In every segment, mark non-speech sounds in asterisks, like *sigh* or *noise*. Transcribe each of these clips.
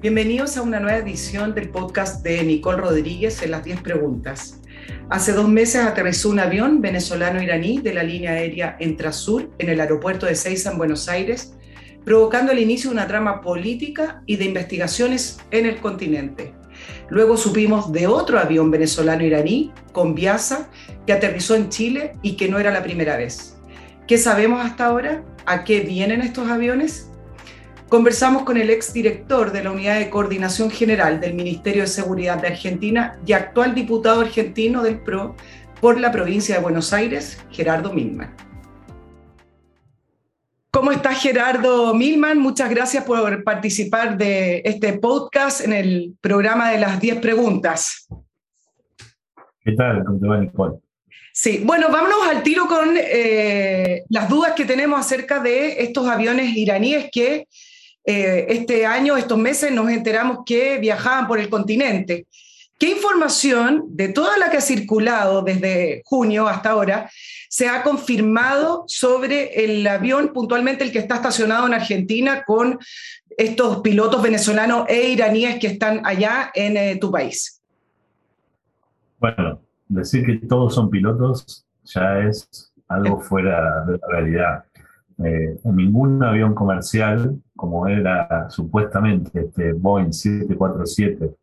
Bienvenidos a una nueva edición del podcast de Nicole Rodríguez en las 10 preguntas. Hace dos meses aterrizó un avión venezolano-iraní de la línea aérea Entrasur en el aeropuerto de Seiza en Buenos Aires, provocando el inicio de una trama política y de investigaciones en el continente. Luego supimos de otro avión venezolano-iraní con Viasa que aterrizó en Chile y que no era la primera vez. ¿Qué sabemos hasta ahora? ¿A qué vienen estos aviones? Conversamos con el exdirector de la Unidad de Coordinación General del Ministerio de Seguridad de Argentina y actual diputado argentino del PRO por la provincia de Buenos Aires, Gerardo Milman. ¿Cómo estás, Gerardo Milman? Muchas gracias por participar de este podcast en el programa de las 10 preguntas. ¿Qué tal? ¿Cómo te va, Nicole? Sí, bueno, vámonos al tiro con eh, las dudas que tenemos acerca de estos aviones iraníes que eh, este año, estos meses, nos enteramos que viajaban por el continente. ¿Qué información de toda la que ha circulado desde junio hasta ahora se ha confirmado sobre el avión, puntualmente el que está estacionado en Argentina, con estos pilotos venezolanos e iraníes que están allá en eh, tu país? Bueno, decir que todos son pilotos ya es algo fuera de la realidad. Eh, ningún avión comercial, como era supuestamente este Boeing 747,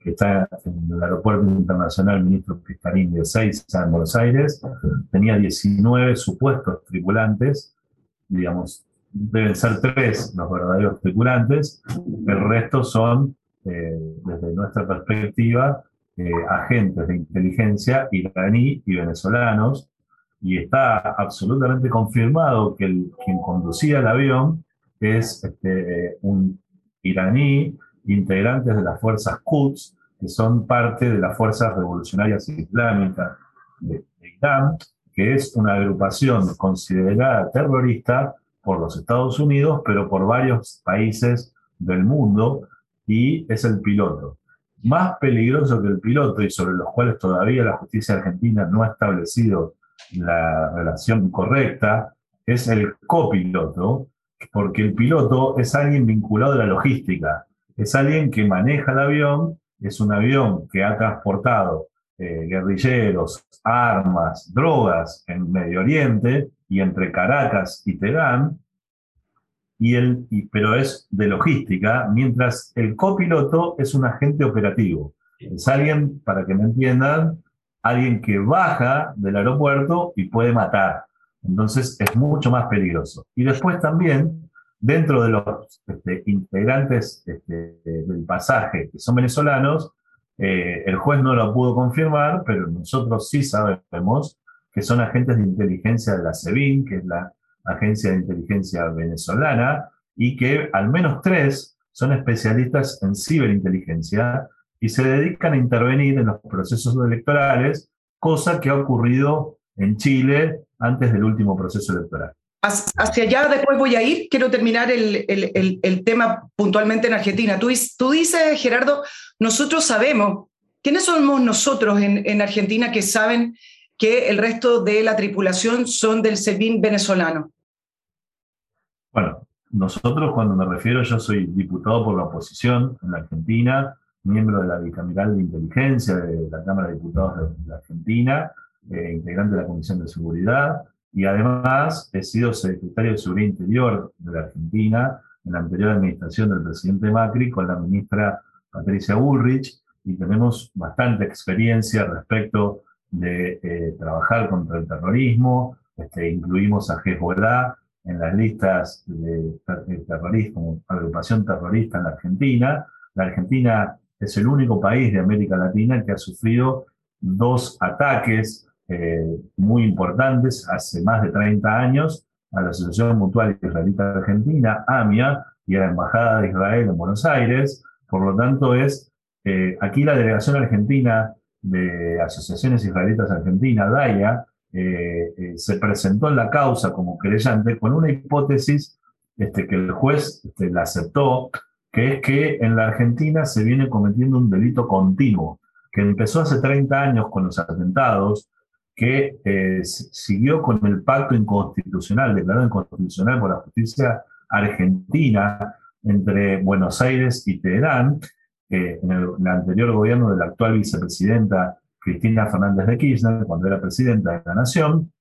que está en el Aeropuerto Internacional Ministro Piscarini de Seiza, en Buenos Aires, tenía 19 supuestos tripulantes, digamos, deben ser tres los verdaderos tripulantes, el resto son, eh, desde nuestra perspectiva, eh, agentes de inteligencia iraní y venezolanos y está absolutamente confirmado que el, quien conducía el avión es este, un iraní, integrantes de las fuerzas Quds, que son parte de las fuerzas revolucionarias islámicas de, Irán, que es una agrupación considerada terrorista por los Estados Unidos, pero por varios países del mundo, y es el piloto. Más peligroso que el piloto, y sobre los cuales todavía la justicia argentina no ha establecido la relación correcta es el copiloto, porque el piloto es alguien vinculado a la logística, es alguien que maneja el avión, es un avión que ha transportado eh, guerrilleros, armas, drogas en Medio Oriente y entre Caracas y Teherán, y el, pero es de logística, mientras el copiloto es un agente operativo. Es alguien, para que me entiendan, alguien que baja del aeropuerto y puede matar. Entonces es mucho más peligroso. Y después también, dentro de los este, integrantes este, del pasaje que son venezolanos, eh, el juez no lo pudo confirmar, pero nosotros sí sabemos que son agentes de inteligencia de la SEBIN, que es la agencia de inteligencia venezolana, y que al menos tres son especialistas en ciberinteligencia y se dedican a intervenir en los procesos electorales, cosa que ha ocurrido en Chile antes del último proceso electoral. Hacia allá después voy a ir. Quiero terminar el, el, el, tema puntualmente en Argentina. Tú, tú, dices, Gerardo, nosotros sabemos. ¿Quiénes somos nosotros en, en, Argentina que saben que el resto de la tripulación son del SEBIN venezolano? Bueno, nosotros cuando me refiero, yo soy diputado por la oposición en la Argentina, miembro de la Bicameral de Inteligencia de la Cámara de Diputados de la Argentina, eh, integrante de la Comisión de Seguridad, y además he sido secretario de Seguridad Interior de la Argentina en la anterior administración del presidente Macri con la ministra Patricia Bullrich, y tenemos bastante experiencia respecto de eh, trabajar contra el terrorismo, este, incluimos a Hezbollah en las listas de, de terrorismo, agrupación terrorista en la Argentina. La Argentina es el único país de América Latina que ha sufrido dos ataques eh, muy importantes hace más de 30 años a la Asociación Mutual Israelita Argentina, AMIA, y a la Embajada de Israel en Buenos Aires. Por lo tanto, es eh, aquí la delegación argentina de Asociaciones Israelitas Argentinas, DAIA, eh, se presentó en la causa como querellante con una hipótesis este, que el juez este, la aceptó, que es que en la Argentina se viene cometiendo un delito continuo, que empezó hace 30 años con los atentados, que eh, siguió con el pacto inconstitucional, declarado inconstitucional por la justicia argentina, entre Buenos Aires y Teherán, en el, anterior gobierno de la actual vicepresidenta Cristina Fernández de Kirchner, cuando era presidenta de la Nación,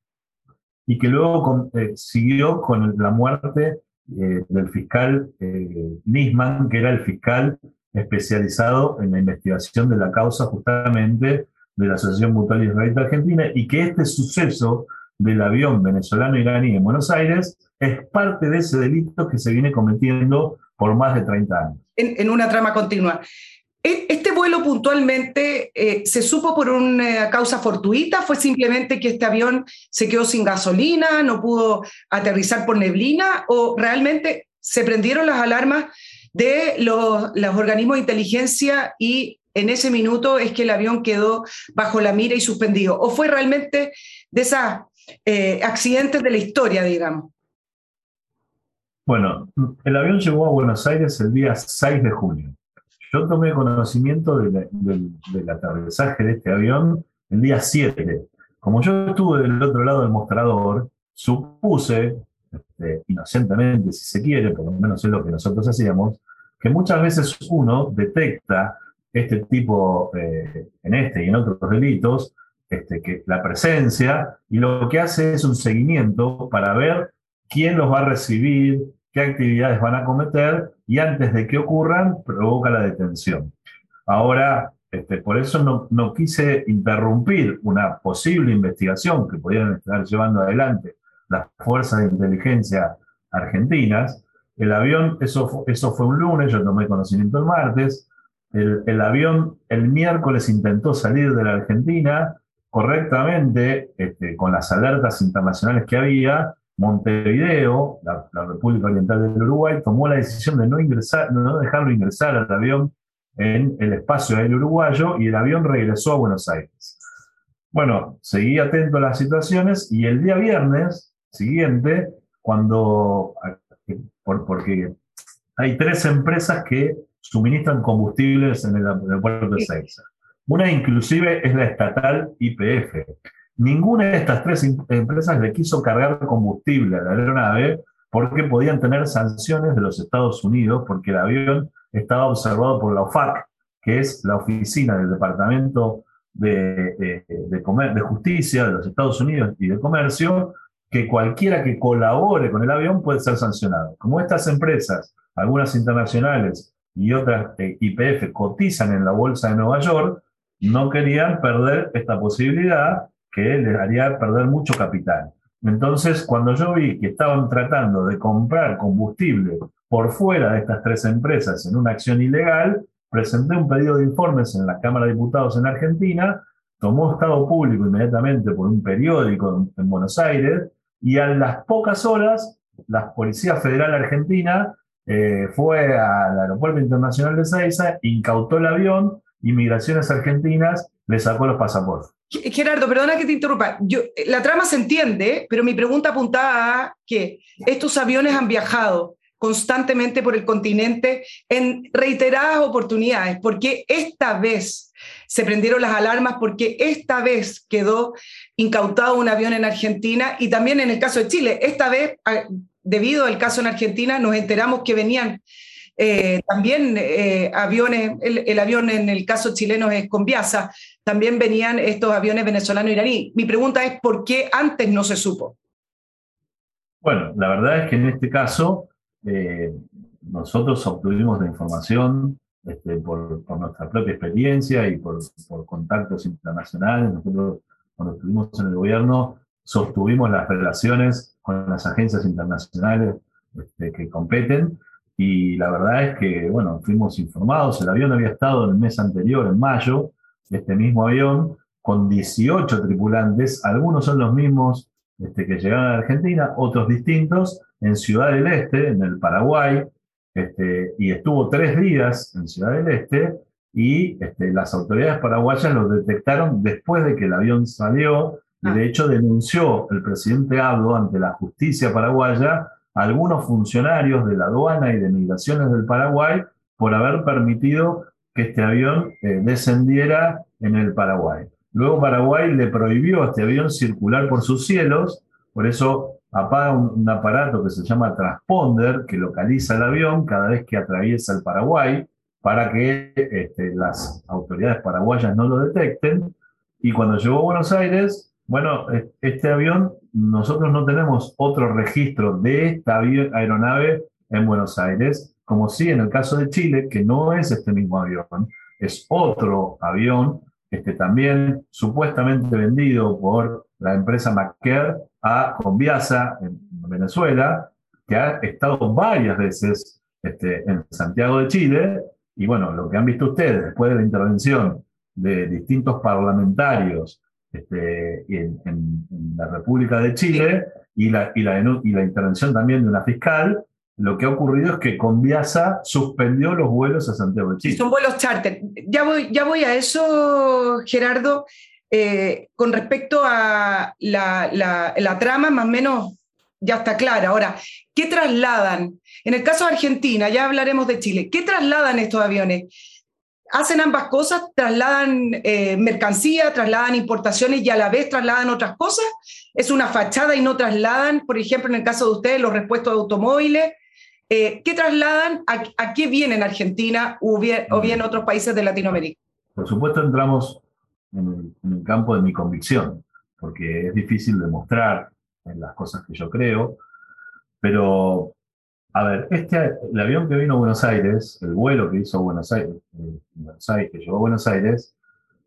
y que luego eh, siguió con la muerte eh, del fiscal eh, Nisman, que era el fiscal especializado en la investigación de la causa justamente de la Asociación Mutual Israelita Argentina, y que este suceso del avión venezolano-iraní en Buenos Aires es parte de ese delito que se viene cometiendo por más de 30 años. En, una trama continua. E, ¿Este vuelo puntualmente eh, se supo por una causa fortuita? ¿Fue simplemente que este avión se quedó sin gasolina, no pudo aterrizar por neblina? ¿O realmente se prendieron las alarmas de los, los organismos de inteligencia y en ese minuto es que el avión quedó bajo la mira y suspendido? ¿O fue realmente de esos eh, accidentes de la historia, digamos? Bueno, el avión llegó a Buenos Aires el día 6 de junio. Yo tomé conocimiento del aterrizaje de este avión el día 7. Como yo estuve del otro lado del mostrador, supuse, este, inocentemente si se quiere, por lo menos es lo que nosotros hacíamos, que muchas veces uno detecta este tipo, eh, en este y en otros delitos, este, que la presencia, y lo que hace es un seguimiento para ver quién los va a recibir, qué actividades van a cometer y antes de que ocurran provoca la detención. Ahora, este, por eso no, no, quise interrumpir una posible investigación que podían estar llevando adelante las fuerzas de inteligencia argentinas. El avión, eso, eso fue un lunes, yo tomé conocimiento el martes. El, avión el miércoles intentó salir de la Argentina correctamente, este, con las alertas internacionales que había, Montevideo, la, República Oriental del Uruguay, tomó la decisión de no, ingresar, no dejarlo ingresar al avión en el espacio aéreo uruguayo y el avión regresó a Buenos Aires. Bueno, seguí atento a las situaciones y el día viernes siguiente, cuando, porque hay tres empresas que suministran combustibles en el aeropuerto de Seiza. Una inclusive es la estatal IPF. Ninguna de estas tres em-, empresas le quiso cargar combustible a la aeronave porque podían tener sanciones de los Estados Unidos porque el avión estaba observado por la OFAC, que es la oficina del Departamento de, de, Justicia de los Estados Unidos y de Comercio, que cualquiera que colabore con el avión puede ser sancionado. Como estas empresas, algunas internacionales y otras eh, IPF, cotizan en la Bolsa de Nueva York, no querían perder esta posibilidad que les haría perder mucho capital. Entonces, cuando yo vi que estaban tratando de comprar combustible por fuera de estas tres empresas en una acción ilegal, presenté un pedido de informes en la Cámara de Diputados en Argentina, tomó estado público inmediatamente por un periódico en, Buenos Aires, y a las pocas horas, la Policía Federal Argentina eh, fue al Aeropuerto Internacional de Seiza, incautó el avión, Inmigraciones Argentinas le sacó los pasaportes. Gerardo, perdona que te interrumpa. Yo, la trama se entiende, pero mi pregunta apuntaba a que estos aviones han viajado constantemente por el continente en reiteradas oportunidades, porque esta vez se prendieron las alarmas, porque esta vez quedó incautado un avión en Argentina y también en el caso de Chile. Esta vez, debido al caso en Argentina, nos enteramos que venían eh, también eh, aviones, el, avión en el caso chileno es con Viasa, también venían estos aviones venezolano-iraní. Mi pregunta es, ¿por qué antes no se supo? Bueno, la verdad es que en este caso eh, nosotros obtuvimos la información este, por, nuestra propia experiencia y por, contactos internacionales. Nosotros cuando estuvimos en el gobierno sostuvimos las relaciones con las agencias internacionales este, que competen y la verdad es que, bueno, fuimos informados, el avión había estado el mes anterior, en mayo, este mismo avión, con 18 tripulantes, algunos son los mismos este, que llegaron a Argentina, otros distintos, en Ciudad del Este, en el Paraguay, este, y estuvo tres días en Ciudad del Este, y las autoridades paraguayas lo detectaron después de que el avión salió, y de hecho denunció el presidente Abdo ante la justicia paraguaya algunos funcionarios de la aduana y de migraciones del Paraguay por haber permitido que este avión eh, descendiera en el Paraguay. Luego Paraguay le prohibió a este avión circular por sus cielos, por eso apaga un, aparato que se llama transponder, que localiza el avión cada vez que atraviesa el Paraguay, para que este, las autoridades paraguayas no lo detecten. Y cuando llegó a Buenos Aires, bueno, este avión, nosotros no tenemos otro registro de esta aeronave en Buenos Aires, como sí en el caso de Chile, que no es este mismo avión, es otro avión, este, también supuestamente vendido por la empresa Macker a Conviasa en Venezuela, que ha estado varias veces este, en Santiago de Chile. Y bueno, lo que han visto ustedes después de la intervención de distintos parlamentarios este, en, la República de Chile y la, y, la, y la intervención también de una fiscal, lo que ha ocurrido es que Conviasa suspendió los vuelos a Santiago de Chile. Son vuelos charter. Ya voy, ya voy a eso, Gerardo. Eh, con respecto a la, trama, más o menos ya está clara. Ahora, ¿qué trasladan? En el caso de Argentina, ya hablaremos de Chile, ¿qué trasladan estos aviones? ¿Hacen ambas cosas? ¿Trasladan eh, mercancía, trasladan importaciones y a la vez trasladan otras cosas? ¿Es una fachada y no trasladan, por ejemplo, en el caso de ustedes, los repuestos de automóviles? Eh, ¿Qué trasladan? A, qué vienen Argentina o bien, otros países de Latinoamérica? Por supuesto, entramos en el, campo de mi convicción, porque es difícil demostrar las cosas que yo creo, pero, a ver, este, el avión que vino a Buenos Aires, el vuelo que hizo Buenos Aires, eh, Buenos Aires, que llegó a Buenos Aires,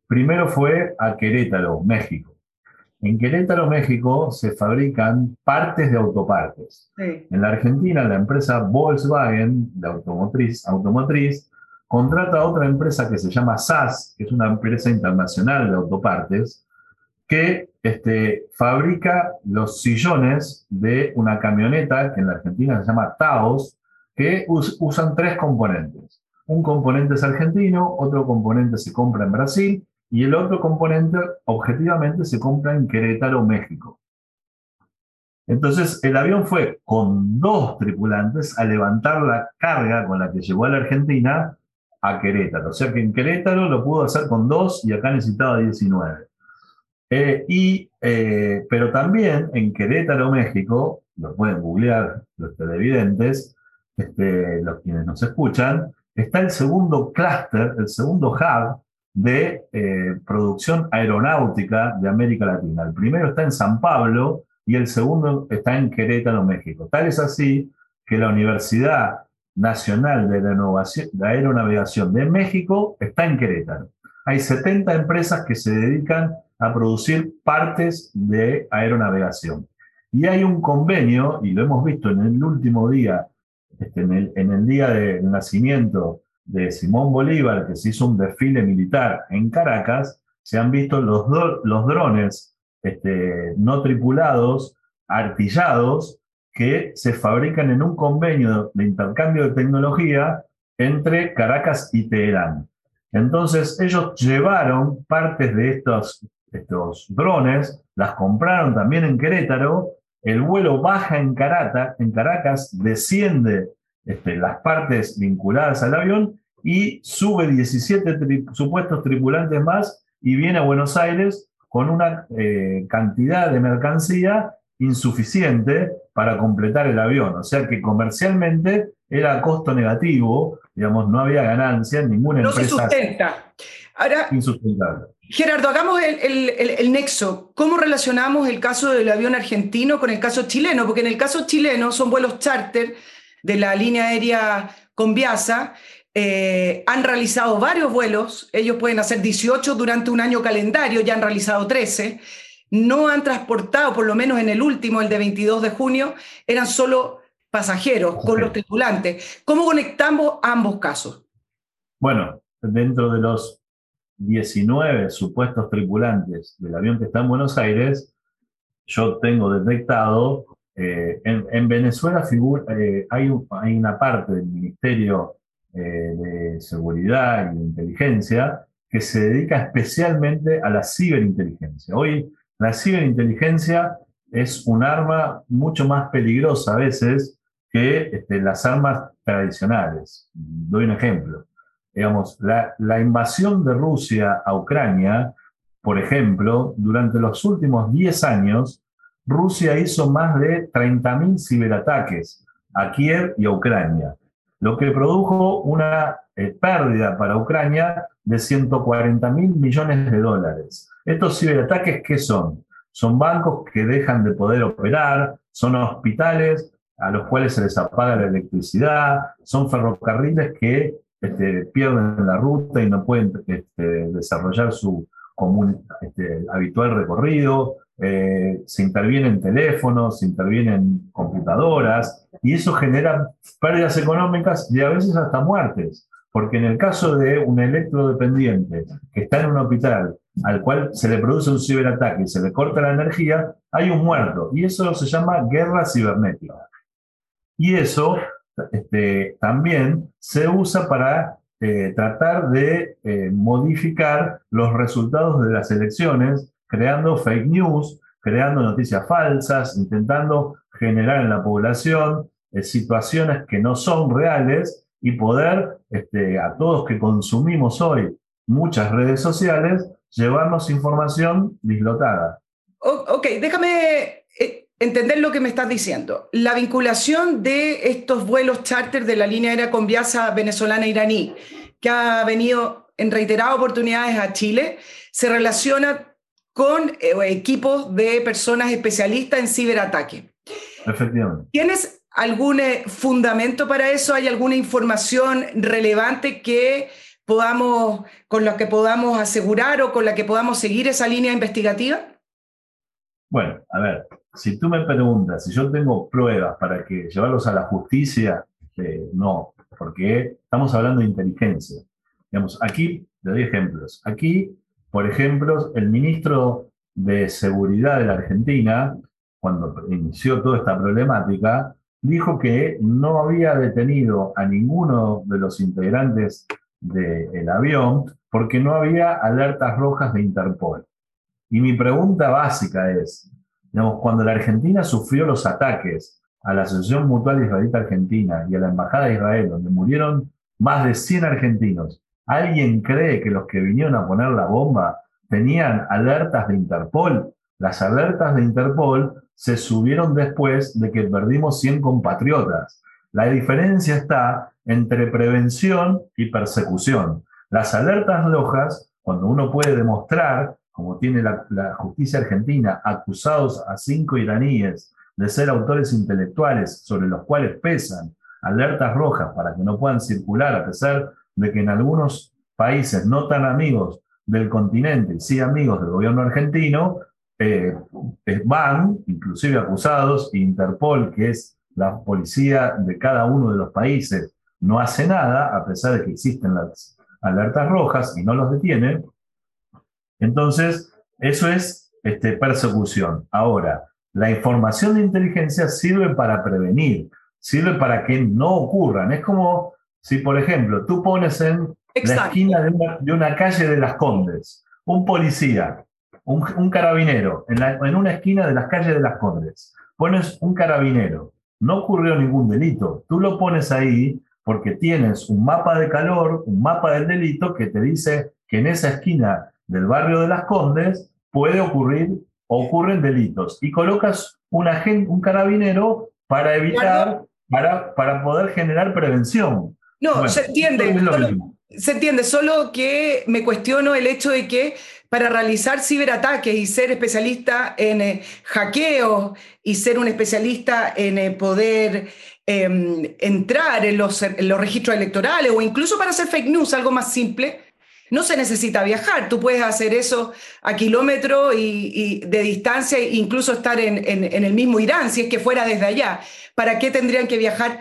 primero fue a Querétaro, México. En Querétaro, México, se fabrican partes de autopartes. En la Argentina, la empresa Volkswagen, de automotriz, automotriz contrata a otra empresa que se llama SAS, que es una empresa internacional de autopartes, que este, fabrica los sillones de una camioneta que en la Argentina se llama Taos, que usan tres componentes. Un componente es argentino, otro componente se compra en Brasil y el otro componente objetivamente se compra en Querétaro, México. Entonces el avión fue con dos tripulantes a levantar la carga con la que llegó a la Argentina a Querétaro. O sea que en Querétaro lo pudo hacer con dos y acá necesitaba 19. Eh, y, eh, pero también en Querétaro, México, lo pueden googlear los televidentes, este, los quienes nos escuchan, está el segundo clúster, el segundo hub de eh, producción aeronáutica de América Latina. El primero está en San Pablo y el segundo está en Querétaro, México. Tal es así que la Universidad Nacional de, de Aeronavegación de México está en Querétaro. Hay 70 empresas que se dedican a producir partes de aeronavegación. Y hay un convenio, y lo hemos visto en el último día, este, en, el, día del nacimiento de Simón Bolívar, que se hizo un desfile militar en Caracas, se han visto los, los drones este, no tripulados, artillados, que se fabrican en un convenio de intercambio de tecnología entre Caracas y Teherán. Entonces ellos llevaron partes de estos, drones, las compraron también en Querétaro, el vuelo baja en, Carata, en Caracas, desciende este, las partes vinculadas al avión y sube 17 supuestos tripulantes más y viene a Buenos Aires con una eh, cantidad de mercancía insuficiente para completar el avión. O sea que comercialmente era costo negativo, digamos, no había ganancia en ninguna empresa. No se sustenta. Ahora, insustentable. Gerardo, hagamos el, el, nexo. ¿Cómo relacionamos el caso del avión argentino con el caso chileno? Porque en el caso chileno son vuelos charter de la línea aérea Conviasa. Eh, han realizado varios vuelos, ellos pueden hacer 18 durante un año calendario, ya han realizado 13 no han transportado, por lo menos en el último, el de 22 de junio, eran solo pasajeros con los tripulantes. ¿Cómo conectamos ambos casos? Bueno, dentro de los 19 supuestos tripulantes del avión que está en Buenos Aires, yo tengo detectado, eh, en, Venezuela eh, hay, hay, una parte del Ministerio eh, de Seguridad y de Inteligencia que se dedica especialmente a la ciberinteligencia. Hoy la ciberinteligencia es un arma mucho más peligrosa a veces que este, las armas tradicionales. Doy un ejemplo. Digamos, la, invasión de Rusia a Ucrania, por ejemplo, durante los últimos 10 años Rusia hizo más de 30.000 ciberataques a Kiev y a Ucrania, lo que produjo una eh, pérdida para Ucrania de 140 mil millones de dólares. ¿Estos ciberataques qué son? Son bancos que dejan de poder operar, son hospitales a los cuales se les apaga la electricidad, son ferrocarriles que este, pierden la ruta y no pueden este, desarrollar su común, este, habitual recorrido, eh, se intervienen teléfonos, se intervienen computadoras, y eso genera pérdidas económicas y a veces hasta muertes. Porque en el caso de un electrodependiente que está en un hospital al cual se le produce un ciberataque y se le corta la energía, hay un muerto. Y eso se llama guerra cibernética. Y eso este, también se usa para eh, tratar de eh, modificar los resultados de las elecciones, creando fake news, creando noticias falsas, intentando generar en la población eh, situaciones que no son reales y poder este, a todos que consumimos hoy muchas redes sociales, llevarnos información dislotada. Ok, déjame entender lo que me estás diciendo. La vinculación de estos vuelos charter de la línea aérea Conviasa venezolana-iraní, que ha venido en reiteradas oportunidades a Chile, se relaciona con eh, equipos de personas especialistas en ciberataque. Efectivamente. ¿Tienes algún eh, fundamento para eso? ¿Hay alguna información relevante que podamos, con la que podamos asegurar o con la que podamos seguir esa línea investigativa? Bueno, a ver, si tú me preguntas si yo tengo pruebas para llevarlos a la justicia, eh, no, porque estamos hablando de inteligencia. Digamos, aquí le doy ejemplos. Aquí, por ejemplo, el ministro de Seguridad de la Argentina, cuando inició toda esta problemática, dijo que no había detenido a ninguno de los integrantes del avión porque no había alertas rojas de Interpol. Y mi pregunta básica es, digamos, cuando la Argentina sufrió los ataques a la Asociación Mutual Israelita Argentina y a la Embajada de Israel, donde murieron más de 100 argentinos, ¿alguien cree que los que vinieron a poner la bomba tenían alertas de Interpol? Las alertas de Interpol se subieron después de que perdimos 100 compatriotas. La diferencia está entre prevención y persecución. Las alertas rojas, cuando uno puede demostrar, como tiene la, justicia argentina, acusados a cinco iraníes de ser autores intelectuales sobre los cuales pesan alertas rojas para que no puedan circular, a pesar de que en algunos países no tan amigos del continente y sí amigos del gobierno argentino, eh, van, inclusive acusados, Interpol, que es la policía de cada uno de los países, no hace nada, a pesar de que existen las alertas rojas y no los detiene. Entonces, eso es este, persecución. Ahora, la información de inteligencia sirve para prevenir, sirve para que no ocurran. Es como si, por ejemplo, tú pones en la esquina de una, de una calle de las Condes un policía un, carabinero en, una esquina de las calles de las Condes. Pones un carabinero, no ocurrió ningún delito. Tú lo pones ahí porque tienes un mapa de calor, un mapa del delito que te dice que en esa esquina del barrio de las Condes puede ocurrir, ocurren delitos. Y colocas un, agente, un carabinero para evitar, para, para poder generar prevención. No, se entiende. se entiende, solo que me cuestiono el hecho de que para realizar ciberataques y ser especialista en eh, hackeo y ser un especialista en eh, poder em, entrar en los, los, registros electorales o incluso para hacer fake news, algo más simple, no se necesita viajar. Tú puedes hacer eso a kilómetro y, de distancia e incluso estar en, en el mismo Irán, si es que fuera desde allá. ¿Para qué tendrían que viajar?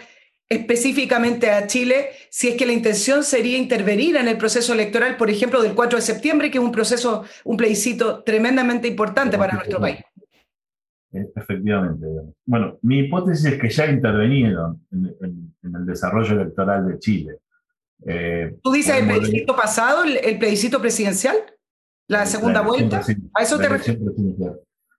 específicamente a Chile si es que la intención sería intervenir en el proceso electoral, por ejemplo, del 4 de septiembre, que es un proceso, un plebiscito tremendamente importante para nuestro país. Eh, efectivamente. Bueno, mi hipótesis es que ya intervinieron en, el desarrollo electoral de Chile. Eh, ¿Tú dices el plebiscito pasado, el, plebiscito presidencial? ¿La segunda vuelta? ¿A eso te refieres?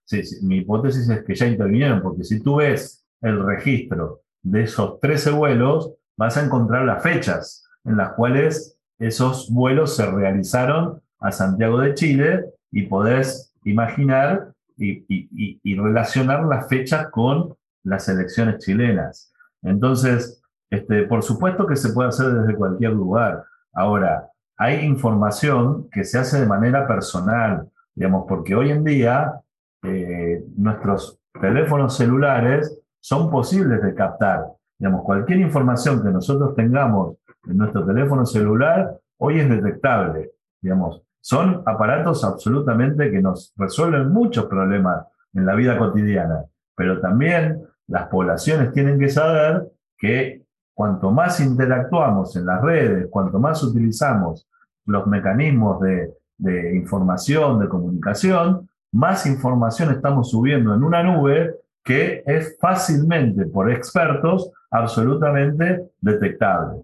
Sí, sí, mi hipótesis es que ya intervinieron, porque si tú ves el registro de esos 13 vuelos vas a encontrar las fechas en las cuales esos vuelos se realizaron a Santiago de Chile y podés imaginar y, relacionar las fechas con las elecciones chilenas. Entonces, este, por supuesto que se puede hacer desde cualquier lugar. Ahora, hay información que se hace de manera personal, digamos, porque hoy en día eh, nuestros teléfonos celulares son posibles de captar. Digamos, cualquier información que nosotros tengamos en nuestro teléfono celular hoy es detectable. Digamos, son aparatos absolutamente que nos resuelven muchos problemas en la vida cotidiana, pero también las poblaciones tienen que saber que cuanto más interactuamos en las redes, cuanto más utilizamos los mecanismos de, información, de comunicación, más información estamos subiendo en una nube que es fácilmente por expertos absolutamente detectable.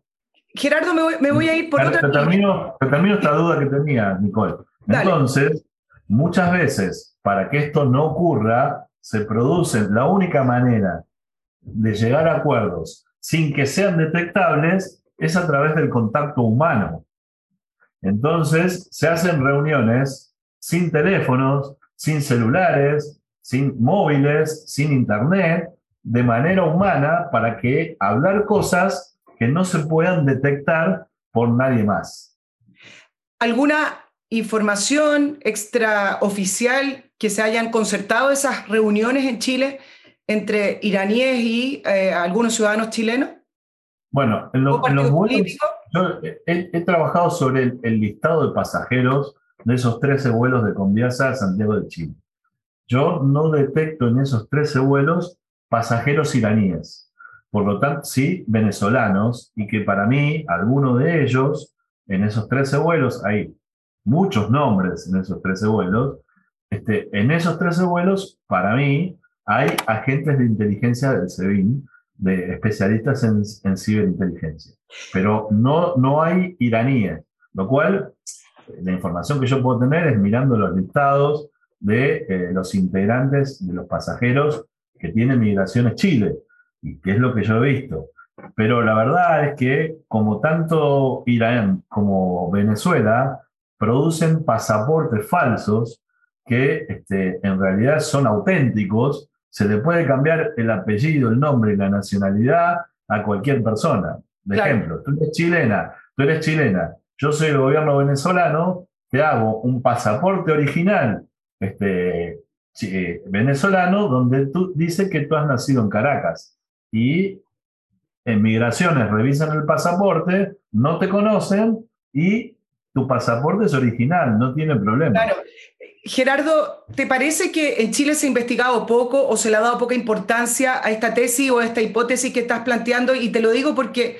Gerardo, me voy, a ir por otra... Te termino, te termino esta duda que tenía, Nicole. Entonces, muchas veces, para que esto no ocurra, se produce la única manera de llegar a acuerdos sin que sean detectables es a través del contacto humano. Entonces, se hacen reuniones sin teléfonos, sin celulares, sin móviles, sin internet, de manera humana para que hablar cosas que no se puedan detectar por nadie más. ¿Alguna información extraoficial que se hayan concertado esas reuniones en Chile entre iraníes y eh, algunos ciudadanos chilenos? Bueno, en, los vuelos, yo he, trabajado sobre el, listado de pasajeros de esos 13 vuelos de Conviasa a Santiago de Chile. Yo no detecto en esos 13 vuelos pasajeros iraníes, por lo tanto, sí, venezolanos, y que para mí, algunos de ellos, en esos 13 vuelos, hay muchos nombres en esos 13 vuelos, este, en esos 13 vuelos, para mí, hay agentes de inteligencia del SEBIN, de especialistas en, ciberinteligencia, pero no, no hay iraníes, lo cual la información que yo puedo tener es mirando los listados de eh, los integrantes de los pasajeros que tienen migraciones Chile, y que es lo que yo he visto. Pero la verdad es que como tanto Irán como Venezuela producen pasaportes falsos que este, en realidad son auténticos se le puede cambiar el apellido, el nombre y la nacionalidad a cualquier persona. De ejemplo, tú eres chilena, tú eres chilena, yo soy el gobierno venezolano, te hago un pasaporte original este, eh, venezolano donde tú dice que tú has nacido en Caracas y en migraciones revisan el pasaporte, no te conocen y tu pasaporte es original, no tiene problema. Claro, Gerardo, ¿te parece que en Chile se ha investigado poco o se le ha dado poca importancia a esta tesis o a esta hipótesis que estás planteando? Y te lo digo porque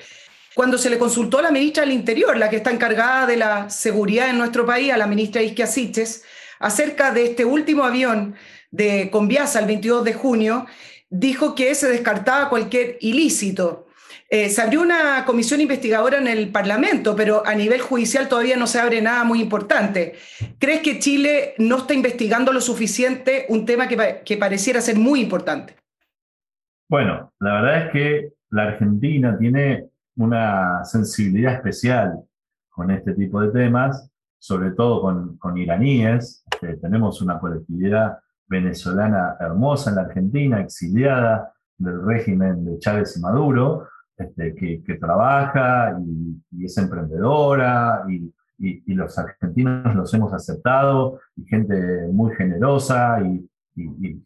cuando se le consultó a la ministra del Interior, la que está encargada de la seguridad en nuestro país, a la ministra Isquia Siches, acerca de este último avión de Conviasa el 22 de junio, dijo que se descartaba cualquier ilícito. Eh, se abrió una comisión investigadora en el Parlamento, pero a nivel judicial todavía no se abre nada muy importante. ¿Crees que Chile no está investigando lo suficiente un tema que, pareciera ser muy importante? Bueno, la verdad es que la Argentina tiene una sensibilidad especial con este tipo de temas, sobre todo con, con iraníes. Este, tenemos una colectividad venezolana hermosa en la Argentina, exiliada del régimen de Chávez y Maduro, este, que, trabaja y, es emprendedora y, los argentinos los hemos aceptado y gente muy generosa y,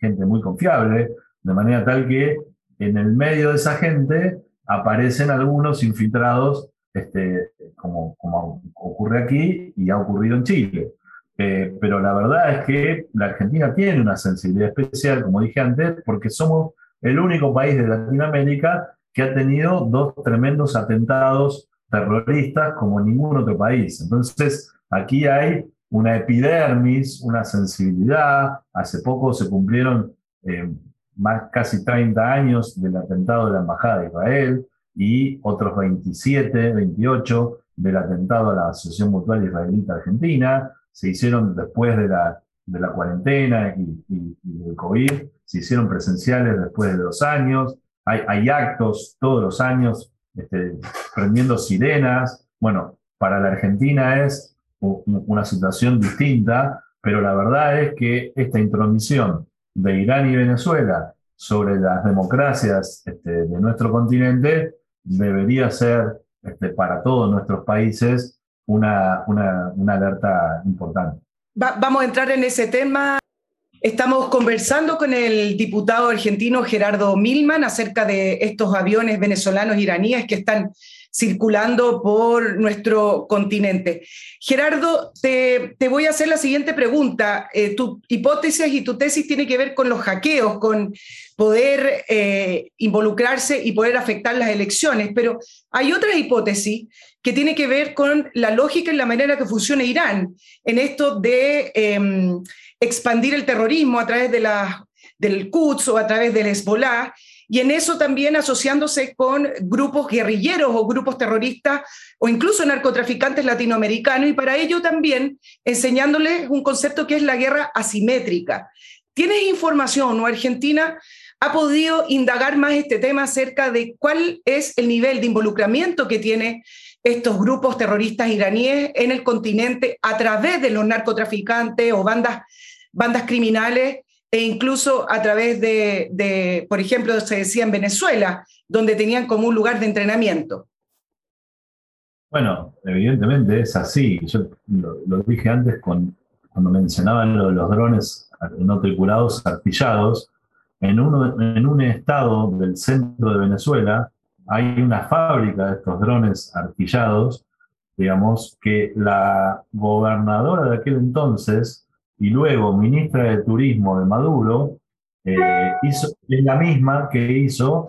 gente muy confiable, de manera tal que en el medio de esa gente aparecen algunos infiltrados, este, como, como ocurre aquí y ha ocurrido en Chile. Eh, pero la verdad es que la Argentina tiene una sensibilidad especial, como dije antes, porque somos el único país de Latinoamérica que ha tenido dos tremendos atentados terroristas como ningún otro país. Entonces, aquí hay una epidermis, una sensibilidad. Hace poco se cumplieron eh, más casi 30 años del atentado de la Embajada de Israel y otros 27, 28 del atentado a la Asociación Mutual Israelita Argentina. Se hicieron después de la, de la cuarentena y, y, y del COVID, se hicieron presenciales después de dos años hay, actos todos los años este, prendiendo sirenas. Bueno, para la Argentina es una situación distinta, pero la verdad es que esta intromisión de Irán y Venezuela sobre las democracias este, de nuestro continente debería ser este, para todos nuestros países una, una, alerta importante. vamos a entrar en ese tema. Estamos conversando con el diputado argentino Gerardo Milman acerca de estos aviones venezolanos iraníes que están circulando por nuestro continente. Gerardo, te, voy a hacer la siguiente pregunta. Eh, tu hipótesis y tu tesis tiene que ver con los hackeos, con poder eh, involucrarse y poder afectar las elecciones, pero hay otra hipótesis que tiene que ver con la lógica y la manera que funciona Irán en esto de em, expandir el terrorismo a través de la, del Quds o a través del Hezbollah y en eso también asociándose con grupos guerrilleros o grupos terroristas o incluso narcotraficantes latinoamericanos y para ello también enseñándoles un concepto que es la guerra asimétrica. ¿Tienes información o Argentina ha podido indagar más este tema acerca de cuál es el nivel de involucramiento que tiene estos grupos terroristas iraníes en el continente a través de los narcotraficantes o bandas, bandas criminales e incluso a través de, por ejemplo, se decía en Venezuela, donde tenían como un lugar de entrenamiento. Bueno, evidentemente es así. Yo lo, dije antes cuando mencionaban los drones no tripulados artillados. En, uno, en un estado del centro de Venezuela hay una fábrica de estos drones artillados, digamos, que la gobernadora de aquel entonces y luego ministra de Turismo de Maduro, eh, hizo, es la misma que hizo,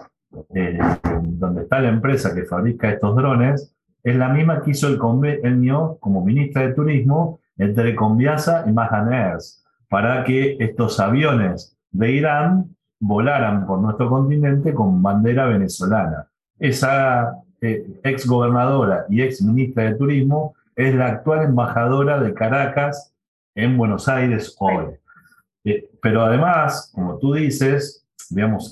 eh, donde está la empresa que fabrica estos drones, es la misma que hizo el convenio como ministra de Turismo entre Conviasa y Mahaners para que estos aviones de Irán volaran por nuestro continente con bandera venezolana. Esa eh, ex gobernadora y ex ministra de Turismo es la actual embajadora de Caracas en Buenos Aires hoy. Eh, pero además, como tú dices,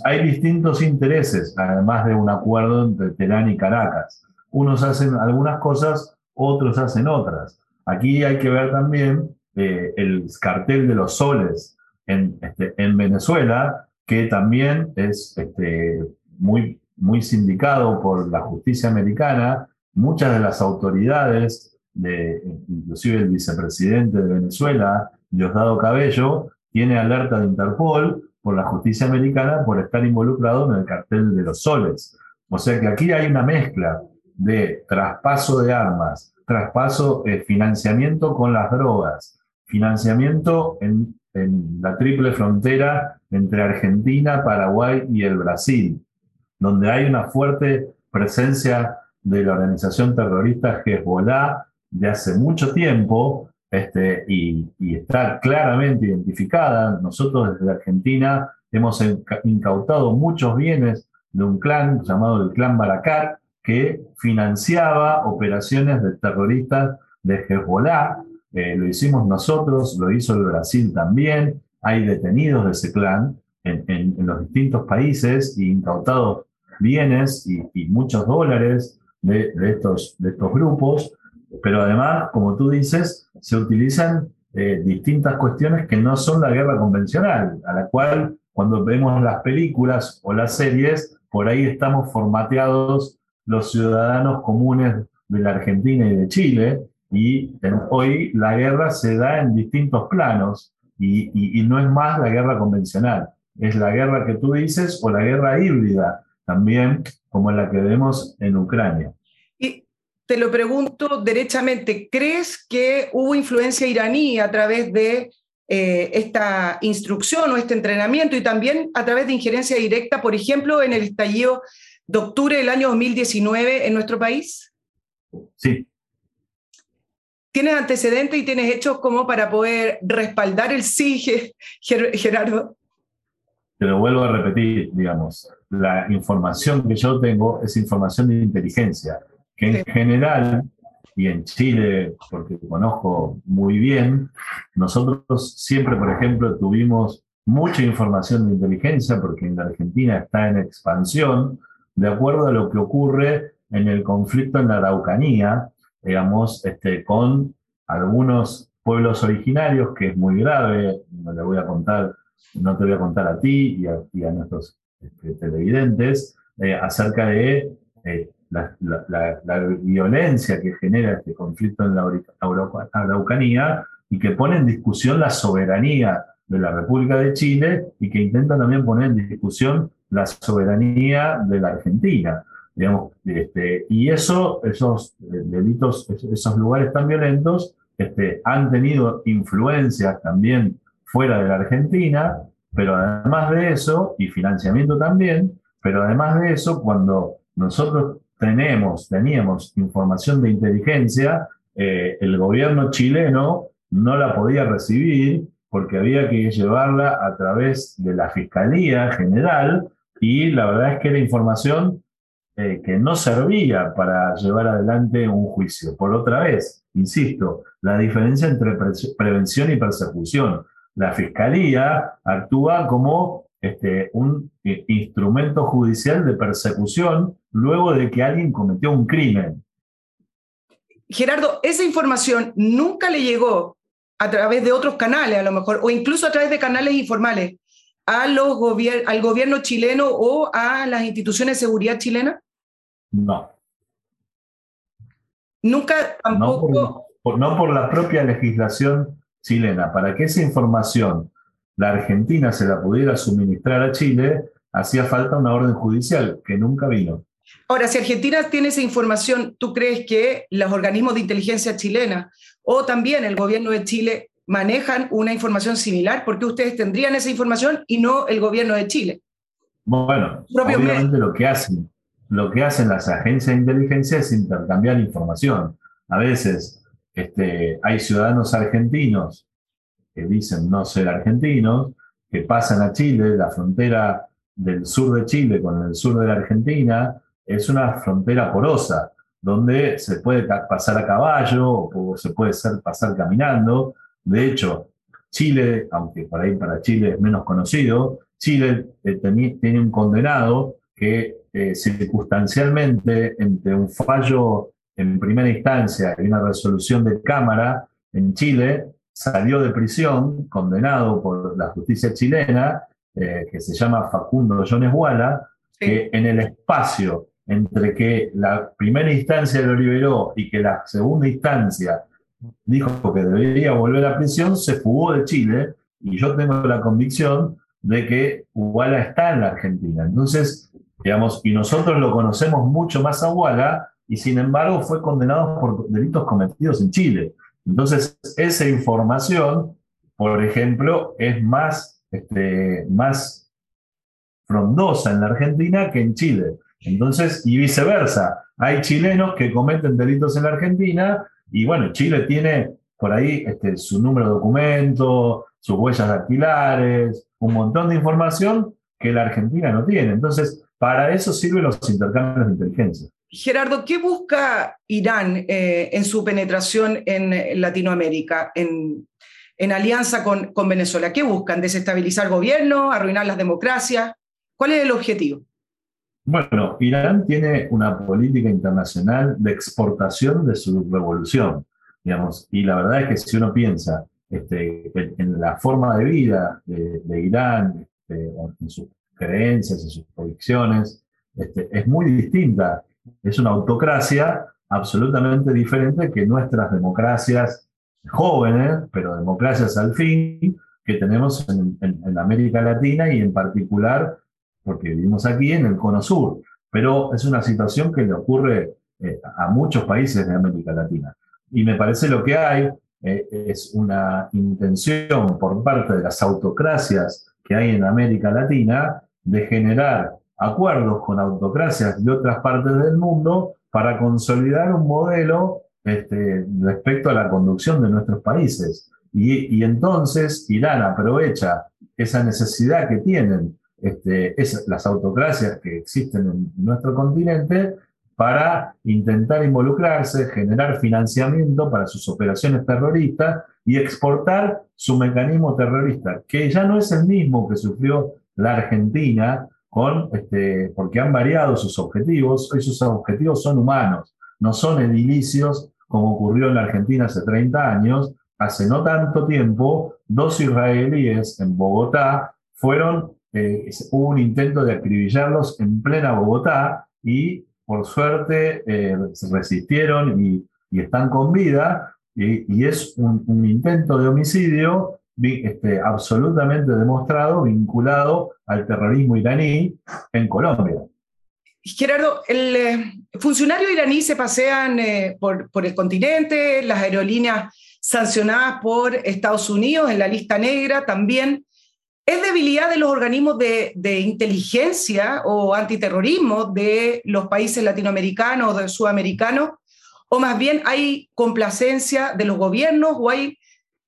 hay distintos intereses, además de un acuerdo entre Teherán y Caracas. Unos hacen algunas cosas, otros hacen otras. Aquí hay que ver también eh, el cartel de los soles en, este, en Venezuela, que también es este, muy, muy sindicado por la justicia americana. Muchas de las autoridades de, inclusive el vicepresidente de Venezuela, Diosdado Cabello, tiene alerta de Interpol por la justicia americana por estar involucrado en el cartel de los soles. O sea que aquí hay una mezcla de traspaso de armas, traspaso, de financiamiento con las drogas, financiamiento en, en la triple frontera entre Argentina, Paraguay y el Brasil, donde hay una fuerte presencia de la organización terrorista Hezbollah de hace mucho tiempo este, y, está claramente identificada. Nosotros desde Argentina hemos incautado muchos bienes de un clan llamado el clan Barakat, que financiaba operaciones de terroristas de Hezbollah. Eh, lo hicimos nosotros, lo hizo el Brasil también. Hay detenidos de ese clan en, los distintos países y incautados bienes y, muchos dólares de, estos, de estos grupos. Pero además, como tú dices, se utilizan eh, distintas cuestiones que no son la guerra convencional, a la cual cuando vemos las películas o las series, por ahí estamos formateados los ciudadanos comunes de la Argentina y de Chile, y hoy la guerra se da en distintos planos y, y, no es más la guerra convencional, es la guerra que tú dices o la guerra híbrida también, como la que vemos en Ucrania te lo pregunto derechamente, ¿crees que hubo influencia iraní a través de eh, esta instrucción o este entrenamiento y también a través de injerencia directa, por ejemplo, en el estallido de octubre del año 2019 en nuestro país? Sí. ¿Tienes antecedentes y tienes hechos como para poder respaldar el sí, *laughs* Gerardo? Te lo vuelvo a repetir, digamos, la información que yo tengo es información de inteligencia que en general, y en Chile, porque conozco muy bien, nosotros siempre, por ejemplo, tuvimos mucha información de inteligencia, porque en la Argentina está en expansión, de acuerdo a lo que ocurre en el conflicto en la Araucanía, digamos, este, con algunos pueblos originarios, que es muy grave, no le voy a contar, no te voy a contar a ti y a, nuestros este, televidentes, eh, acerca de eh, la, violencia que genera este conflicto en la Araucanía y que pone en discusión la soberanía de la República de Chile y que intenta también poner en discusión la soberanía de la Argentina. Digamos, este, y eso, esos eh, delitos, esos lugares tan violentos, este, han tenido influencias también fuera de la Argentina, pero además de eso, y financiamiento también, pero además de eso, cuando nosotros teníamos información de inteligencia, eh, el gobierno chileno no la podía recibir porque había que llevarla a través de la Fiscalía General y la verdad es que era información eh, que no servía para llevar adelante un juicio. Por otra vez, insisto, la diferencia entre prevención y persecución. La Fiscalía actúa como este, un eh, instrumento judicial de persecución luego de que alguien cometió un crimen. Gerardo, esa información nunca le llegó a través de otros canales, a lo mejor, o incluso a través de canales informales, a los al gobierno chileno o a las instituciones de seguridad chilenas? No. Nunca tampoco. No por, no por la propia legislación chilena. Para que esa información la Argentina se la pudiera suministrar a Chile, hacía falta una orden judicial que nunca vino. Ahora, si Argentina tiene esa información, ¿tú crees que los organismos de inteligencia chilena o también el gobierno de Chile manejan una información similar? ¿Por qué ustedes tendrían esa información y no el gobierno de Chile? Bueno, obviamente lo que hacen, lo que hacen las agencias de inteligencia es intercambiar información. A veces este, hay ciudadanos argentinos que dicen no ser argentinos, que pasan a Chile, la frontera del sur de Chile con el sur de la Argentina es una frontera porosa donde se puede pasar a caballo o se puede pasar caminando. De hecho, Chile, aunque por ahí para Chile es menos conocido, Chile eh, tiene un condenado que eh, circunstancialmente, entre un fallo en primera instancia y una resolución de Cámara en Chile, salió de prisión, condenado por la justicia chilena, eh, que se llama Facundo Jones Walla, que en el espacio entre que la primera instancia lo liberó y que la segunda instancia dijo que debería volver a prisión, se fugó de Chile y yo tengo la convicción de que Huala está en la Argentina. Entonces, digamos, y nosotros lo conocemos mucho más a Huala y sin embargo fue condenado por delitos cometidos en Chile. Entonces, esa información, por ejemplo, es más, este, más frondosa en la Argentina que en Chile. Entonces, y viceversa, hay chilenos que cometen delitos en la Argentina y bueno, Chile tiene por ahí este, su número de documento, sus huellas dactilares, un montón de información que la Argentina no tiene. Entonces, para eso sirven los intercambios de inteligencia. Gerardo, ¿qué busca Irán eh, en su penetración en Latinoamérica, en, alianza con, con Venezuela? ¿Qué buscan? ¿Desestabilizar gobierno? ¿Arruinar las democracias? ¿Cuál es el objetivo? Bueno, Irán tiene una política internacional de exportación de su revolución, digamos, y la verdad es que si uno piensa este, en, la forma de vida de, Irán, este, en sus creencias, en sus convicciones, este, es muy distinta. Es una autocracia absolutamente diferente que nuestras democracias jóvenes, pero democracias al fin, que tenemos en, América Latina y en particular porque vivimos aquí en el cono sur, pero es una situación que le ocurre eh, a muchos países de América Latina. Y me parece lo que hay eh, es una intención por parte de las autocracias que hay en América Latina de generar acuerdos con autocracias de otras partes del mundo para consolidar un modelo este, respecto a la conducción de nuestros países. Y, entonces Irán aprovecha esa necesidad que tienen este, es, las autocracias que existen en nuestro continente para intentar involucrarse, generar financiamiento para sus operaciones terroristas y exportar su mecanismo terrorista, que ya no es el mismo que sufrió la Argentina, con, este, porque han variado sus objetivos, y sus objetivos son humanos, no son edilicios como ocurrió en la Argentina hace 30 años, hace no tanto tiempo, dos israelíes en Bogotá fueron, eh, hubo un intento de acribillarlos en plena Bogotá y por suerte eh, resistieron y, están con vida. Y, es un, intento de homicidio este, absolutamente demostrado vinculado al terrorismo iraní en Colombia. Gerardo, el eh, funcionario iraní se pasean eh, por, el continente, las aerolíneas sancionadas por Estados Unidos en la lista negra también. ¿Es debilidad de los organismos de, inteligencia o antiterrorismo de los países latinoamericanos o de sudamericanos? ¿O más bien hay complacencia de los gobiernos o hay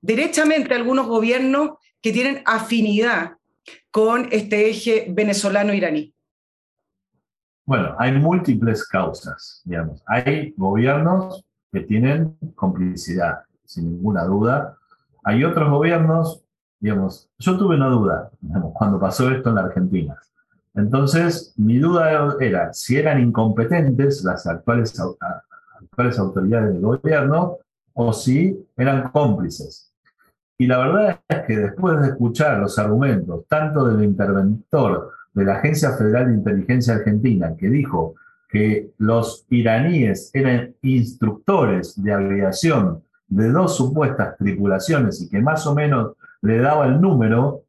derechamente algunos gobiernos que tienen afinidad con este eje venezolano-iraní? Bueno, hay múltiples causas, digamos. Hay gobiernos que tienen complicidad, sin ninguna duda. Hay otros gobiernos, digamos, yo tuve una duda cuando pasó esto en la Argentina. Entonces, mi duda era si eran incompetentes las actuales, actuales autoridades del gobierno o si eran cómplices. Y la verdad es que después de escuchar los argumentos tanto del interventor de la Agencia Federal de Inteligencia Argentina, que dijo que los iraníes eran instructores de aviación de dos supuestas tripulaciones y que más o menos le daba el número,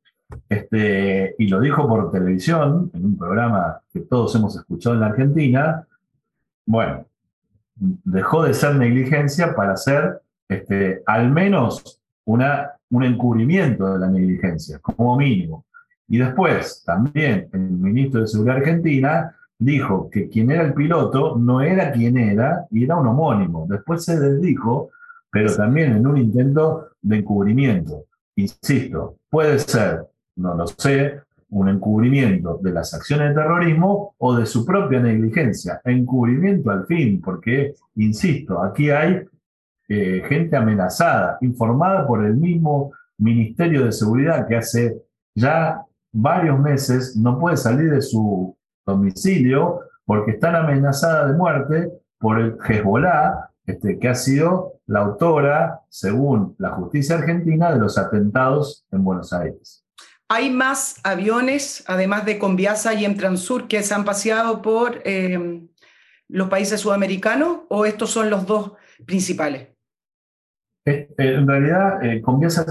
este, y lo dijo por televisión, en un programa que todos hemos escuchado en la Argentina, bueno, dejó de ser negligencia para ser este, al menos una, un encubrimiento de la negligencia, como mínimo. Y después, también, el ministro de Seguridad Argentina dijo que quien era el piloto no era quien era y era un homónimo. Después se desdijo, pero también en un intento de encubrimiento. Insisto, puede ser, no lo sé, un encubrimiento de las acciones de terrorismo o de su propia negligencia. Encubrimiento al fin, porque, insisto, aquí hay eh, gente amenazada, informada por el mismo Ministerio de Seguridad que hace ya varios meses no puede salir de su domicilio porque están amenazada de muerte por el Hezbollah, este, que ha sido la autora, según la justicia argentina, de los atentados en Buenos Aires. ¿Hay más aviones, además de Conviasa y Emtransur, que se han paseado por eh, los países sudamericanos o estos son los dos principales? Eh, en realidad, eh,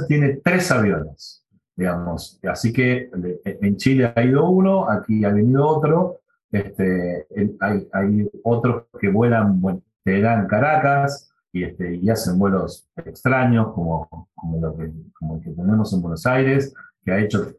tiene tres aviones digamos. Así que en Chile ha ido uno, aquí ha venido otro, este, hay, otros que vuelan, dan Caracas y, este, y hacen vuelos extraños como, como, que, como el que tenemos en Buenos Aires, que ha hecho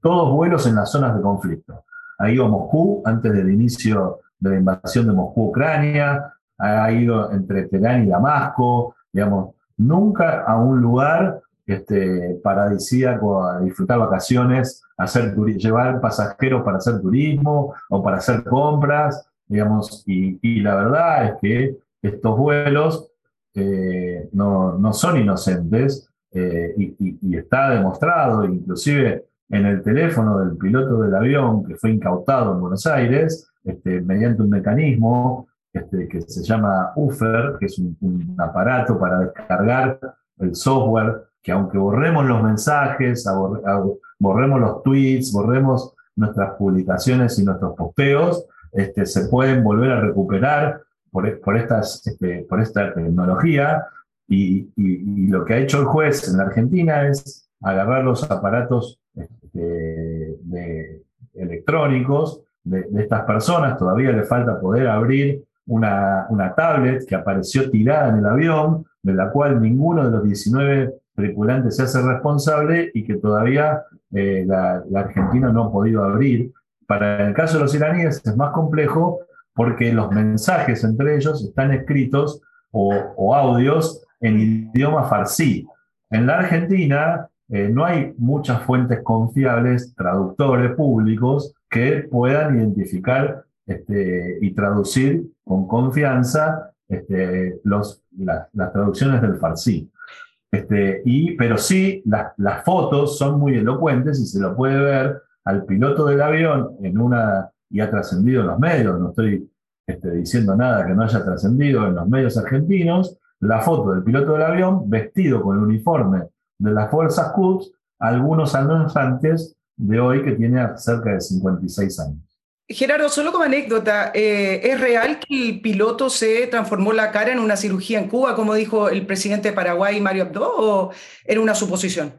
todos vuelos en las zonas de conflicto. Ha ido a Moscú antes del inicio de la invasión de Moscú, Ucrania, ha ido entre Teherán y Damasco, digamos, nunca a un lugar este, paradisíaco a disfrutar vacaciones, hacer llevar pasajeros para hacer turismo o para hacer compras, digamos, y, la verdad es que estos vuelos eh, no, no, son inocentes eh, y, está demostrado, inclusive en el teléfono del piloto del avión que fue incautado en Buenos Aires, este, mediante un mecanismo este, que se llama UFER, que es un aparato para descargar el software que aunque borremos los mensajes, borremos los tweets, borremos nuestras publicaciones y nuestros posteos, este, se pueden volver a recuperar por, estas, por esta tecnología. Y, lo que ha hecho el juez en la Argentina es agarrar los aparatos este, electrónicos de, estas personas. Todavía le falta poder abrir una, una tablet que apareció tirada en el avión, de la cual ninguno de los 19 tripulante se hace responsable y que todavía eh, la, Argentina no ha podido abrir. Para el caso de los iraníes es más complejo porque los mensajes entre ellos están escritos o, audios en idioma farsi. En la Argentina eh, no hay muchas fuentes confiables, traductores públicos, que puedan identificar este, y traducir con confianza este, las traducciones del farsi. Este, y, pero sí, las fotos son muy elocuentes y se lo puede ver al piloto del avión en una, y ha trascendido en los medios, no estoy diciendo nada que no haya trascendido en los medios argentinos, la foto del piloto del avión vestido con el uniforme de las fuerzas Quds algunos años antes de hoy, que tiene cerca de 56 años. Gerardo, solo como anécdota, eh, ¿es real que el piloto se transformó la cara en una cirugía en Cuba, como dijo el presidente de Paraguay, Mario Abdo, o era una suposición?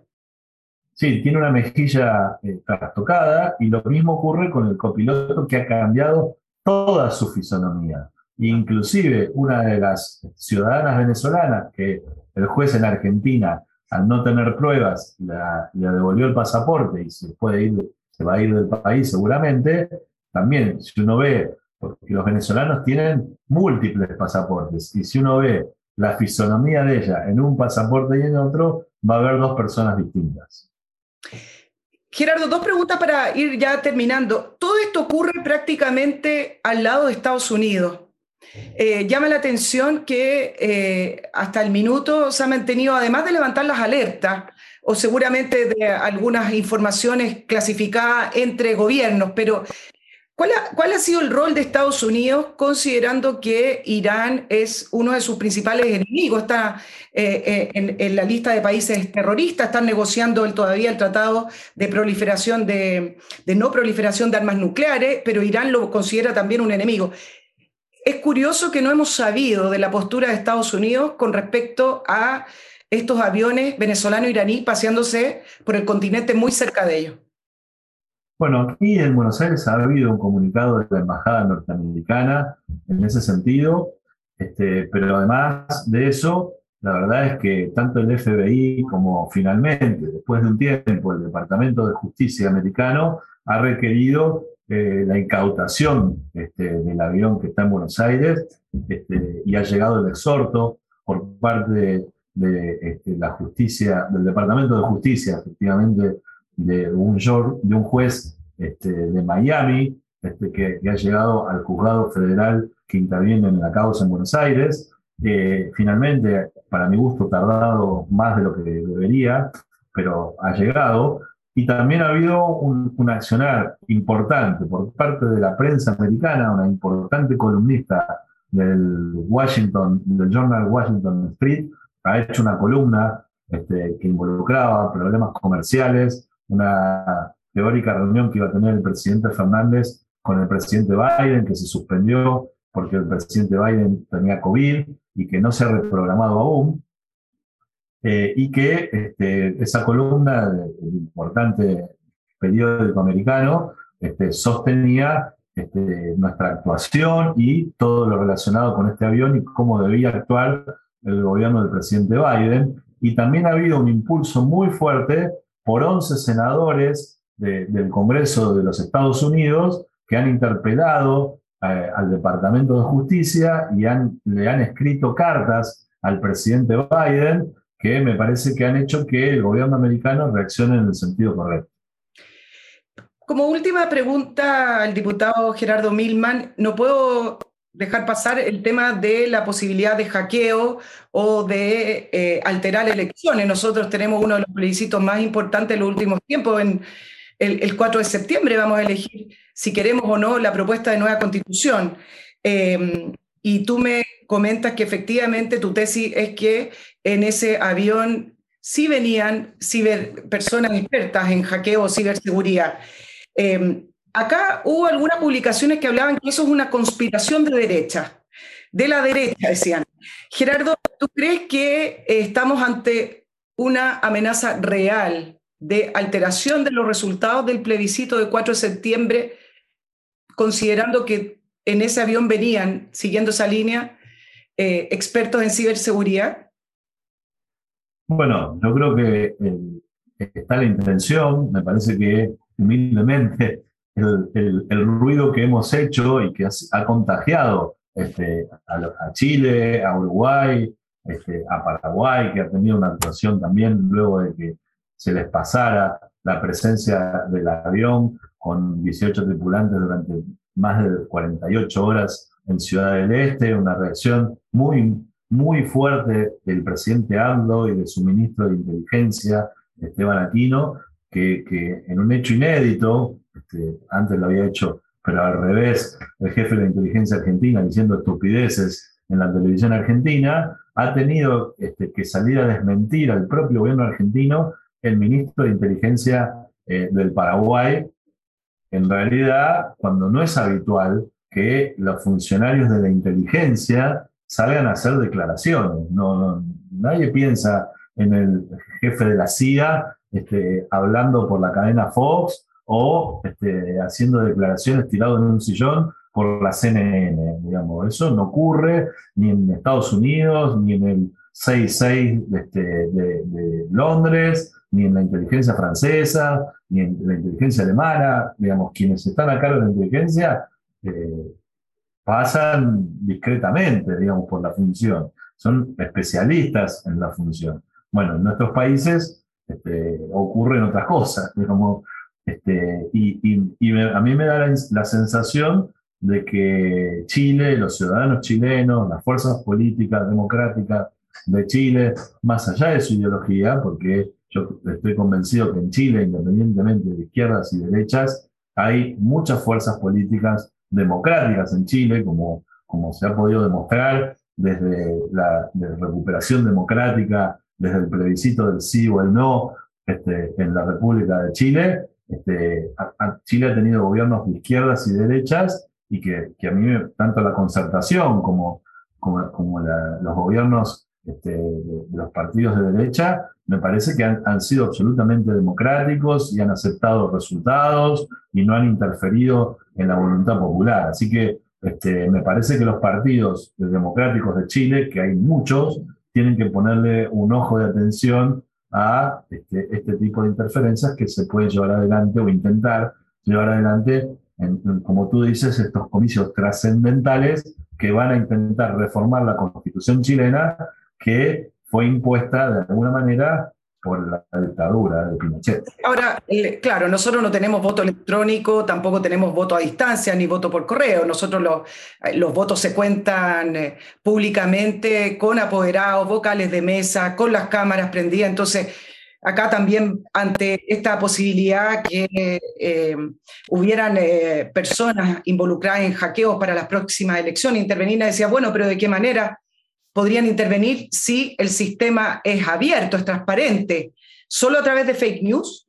Sí, tiene una mejilla eh, trastocada y lo mismo ocurre con el copiloto que ha cambiado toda su fisonomía. Inclusive una de las ciudadanas venezolanas que el juez en Argentina, al no tener pruebas, le devolvió el pasaporte y se puede ir, se va a ir del país seguramente, también si uno ve, porque los venezolanos tienen múltiples pasaportes, y si uno ve la fisonomía de ella en un pasaporte y en otro, va a haber dos personas distintas. Gerardo, dos preguntas para ir ya terminando. Todo esto ocurre prácticamente al lado de Estados Unidos. Eh, llama la atención que eh, hasta el minuto se ha mantenido, además de levantar las alertas, o seguramente de algunas informaciones clasificadas entre gobiernos, pero ¿cuál ha, sido el rol de Estados Unidos considerando que Irán es uno de sus principales enemigos? Está eh, en, la lista de países terroristas, están negociando todavía el tratado de proliferación de no proliferación de armas nucleares, pero Irán lo considera también un enemigo. Es curioso que no hemos sabido de la postura de Estados Unidos con respecto a estos aviones venezolano-iraní paseándose por el continente muy cerca de ellos. Bueno, aquí en Buenos Aires ha habido un comunicado de la Embajada norteamericana en ese sentido, este, pero además de eso, la verdad es que tanto el FBI como finalmente, después de un tiempo, el Departamento de Justicia americano ha requerido eh, la incautación este, del avión que está en Buenos Aires este, y ha llegado el exhorto por parte de, este, la justicia, del Departamento de Justicia, efectivamente, de un, de juez de Miami, que, ha llegado al juzgado federal que interviene en la causa en Buenos Aires. finalmente, para mi gusto, tardado más de lo que debería, pero ha llegado. Y también ha habido un, accionar importante por parte de la prensa americana, una importante columnista del Washington, del Journal Washington Street, ha hecho una columna este, que involucraba problemas comerciales, una teórica reunión que iba a tener el presidente Fernández con el presidente Biden, que se suspendió porque el presidente Biden tenía COVID y que no se ha reprogramado aún. Eh, y que este, esa columna del importante periódico americano este, sostenía este, nuestra actuación y todo lo relacionado con este avión y cómo debía actuar el gobierno del presidente Biden. Y también ha habido un impulso muy fuerte por 11 senadores del Congreso de los Estados Unidos que han interpelado eh, al Departamento de Justicia y le han escrito cartas al presidente Biden que me parece que han hecho que el gobierno americano reaccione en el sentido correcto. Como última pregunta al diputado Gerardo Milman, no puedo dejar pasar el tema de la posibilidad de hackeo o de eh, alterar elecciones. Nosotros tenemos uno de los plebiscitos más importantes en los últimos tiempos. En el, 4 de septiembre vamos a elegir si queremos o no la propuesta de nueva constitución. Eh, y tú me comentas que efectivamente tu tesis es que en ese avión sí venían ciber, personas expertas en hackeo o ciberseguridad. Em, acá hubo algunas publicaciones que hablaban que eso es una conspiración de derecha, de la derecha, decían. Gerardo, ¿tú crees que estamos ante una amenaza real de alteración de los resultados del plebiscito de 4 de septiembre, considerando que en ese avión venían, siguiendo esa línea, eh, expertos en ciberseguridad? Bueno, yo creo que eh, está la intención, me parece que humildemente el, ruido que hemos hecho y que ha, contagiado este, a, Chile, a Uruguay, este, a Paraguay, que ha tenido una actuación también luego de que se les pasara la presencia del avión con 18 tripulantes durante más de 48 horas en Ciudad del Este, una reacción muy, muy fuerte del presidente AMLO y de su ministro de Inteligencia, Esteban Aquino, que, que en un hecho inédito, este, antes lo había hecho, pero al revés, el jefe de la inteligencia argentina diciendo estupideces en la televisión argentina, ha tenido este, que salir a desmentir al propio gobierno argentino el ministro de Inteligencia eh, del Paraguay, en realidad, cuando no es habitual que los funcionarios de la inteligencia salgan a hacer declaraciones. No, nadie piensa en el jefe de la CIA este, hablando por la cadena Fox o este, haciendo declaraciones tirado en un sillón por la CNN, digamos. Eso no ocurre ni en Estados Unidos, ni en el 66 este, de, de, Londres, ni en la inteligencia francesa, ni en la inteligencia alemana. Digamos, quienes están a cargo de la inteligencia eh, pasan discretamente, digamos, por la función. Son especialistas en la función. Bueno, en nuestros países este, ocurren otras cosas, digamos, este, y, a mí me da la, sensación de que Chile, los ciudadanos chilenos, las fuerzas políticas democráticas de Chile, más allá de su ideología, porque yo estoy convencido que en Chile, independientemente de izquierdas y derechas, hay muchas fuerzas políticas democráticas en Chile, como, como se ha podido demostrar desde la recuperación democrática, desde el plebiscito del sí o el no este, en la República de Chile, este, Chile ha tenido gobiernos de izquierdas y derechas y que, que a mí tanto la concertación como, como, como los gobiernos este, de, los partidos de derecha me parece que han, sido absolutamente democráticos y han aceptado resultados y no han interferido en la voluntad popular. Así que este, me parece que los partidos democráticos de Chile, que hay muchos, tienen que ponerle un ojo de atención a este, este, tipo de interferencias que se puede llevar adelante o intentar llevar adelante, como tú dices, estos comicios trascendentales que van a intentar reformar la constitución chilena que fue impuesta de alguna manera por la dictadura de Pinochet. Ahora, claro, nosotros no tenemos voto electrónico, tampoco tenemos voto a distancia ni voto por correo. Nosotros los, eh, los votos se cuentan eh, públicamente con apoderados, vocales de mesa, con las cámaras prendidas. Entonces, acá también ante esta posibilidad que eh, hubieran personas involucradas en hackeos para las próximas elecciones, intervenir, decía, bueno, pero ¿de qué manera? Podrían intervenir si el sistema es abierto, es transparente, solo a través de fake news?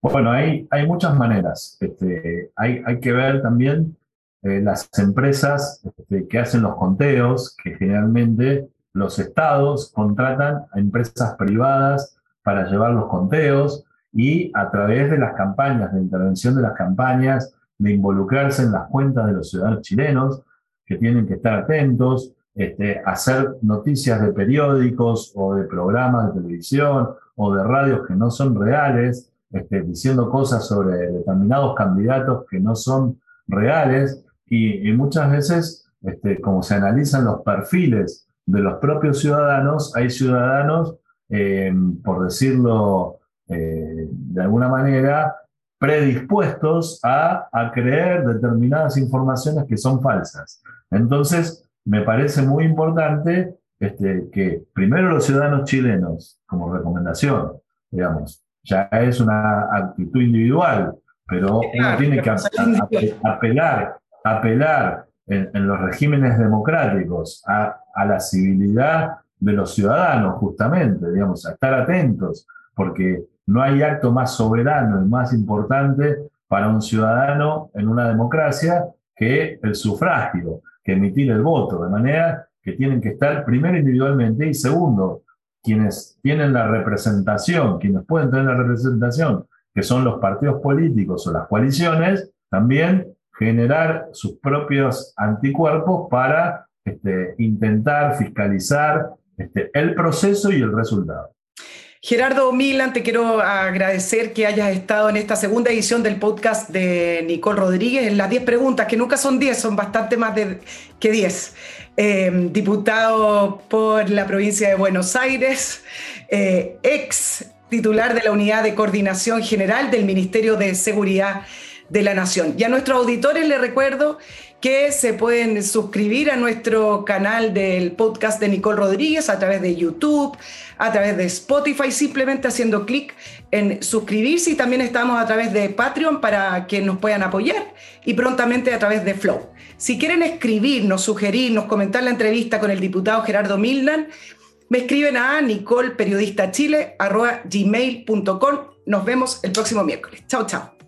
Bueno, hay, muchas maneras. Este, hay, hay, que ver también eh, las empresas este, que hacen los conteos, que generalmente los estados contratan a empresas privadas para llevar los conteos y a través de las campañas, de intervención de las campañas, de involucrarse en las cuentas de los ciudadanos chilenos, que tienen que estar atentos, este, hacer noticias de periódicos o de programas de televisión o de radios que no son reales, este, diciendo cosas sobre determinados candidatos que no son reales y, muchas veces, este, como se analizan los perfiles de los propios ciudadanos, hay ciudadanos, eh, por decirlo eh, de alguna manera, predispuestos a, a creer determinadas informaciones que son falsas. Entonces, me parece muy importante este, que primero los ciudadanos chilenos, como recomendación, digamos, ya es una actitud individual, pero uno tiene que apelar, apelar en, los regímenes democráticos a, a, la civilidad de los ciudadanos, justamente, digamos, a estar atentos, porque no hay acto más soberano y más importante para un ciudadano en una democracia que el sufragio que emitir el voto, de manera que tienen que estar primero individualmente y segundo, quienes tienen la representación, quienes pueden tener la representación, que son los partidos políticos o las coaliciones, también generar sus propios anticuerpos para este, intentar fiscalizar este, el proceso y el resultado. Gerardo Milan, te quiero agradecer que hayas estado en esta segunda edición del podcast de Nicole Rodríguez, en las 10 preguntas, que nunca son 10, son bastante más de, que 10. Em, diputado por la provincia de Buenos Aires, eh, ex titular de la Unidad de Coordinación General del Ministerio de Seguridad de la Nación. Y a nuestros auditores les recuerdo que se pueden suscribir a nuestro canal del podcast de Nicole Rodríguez a través de YouTube, a través de Spotify, simplemente haciendo clic en suscribirse y también estamos a través de Patreon para que nos puedan apoyar y prontamente a través de Flow. Si quieren escribirnos, sugerirnos, comentar la entrevista con el diputado Gerardo Milnan, me escriben a nicolperiodistachile.gmail.com. Nos vemos el próximo miércoles. Chao, chao.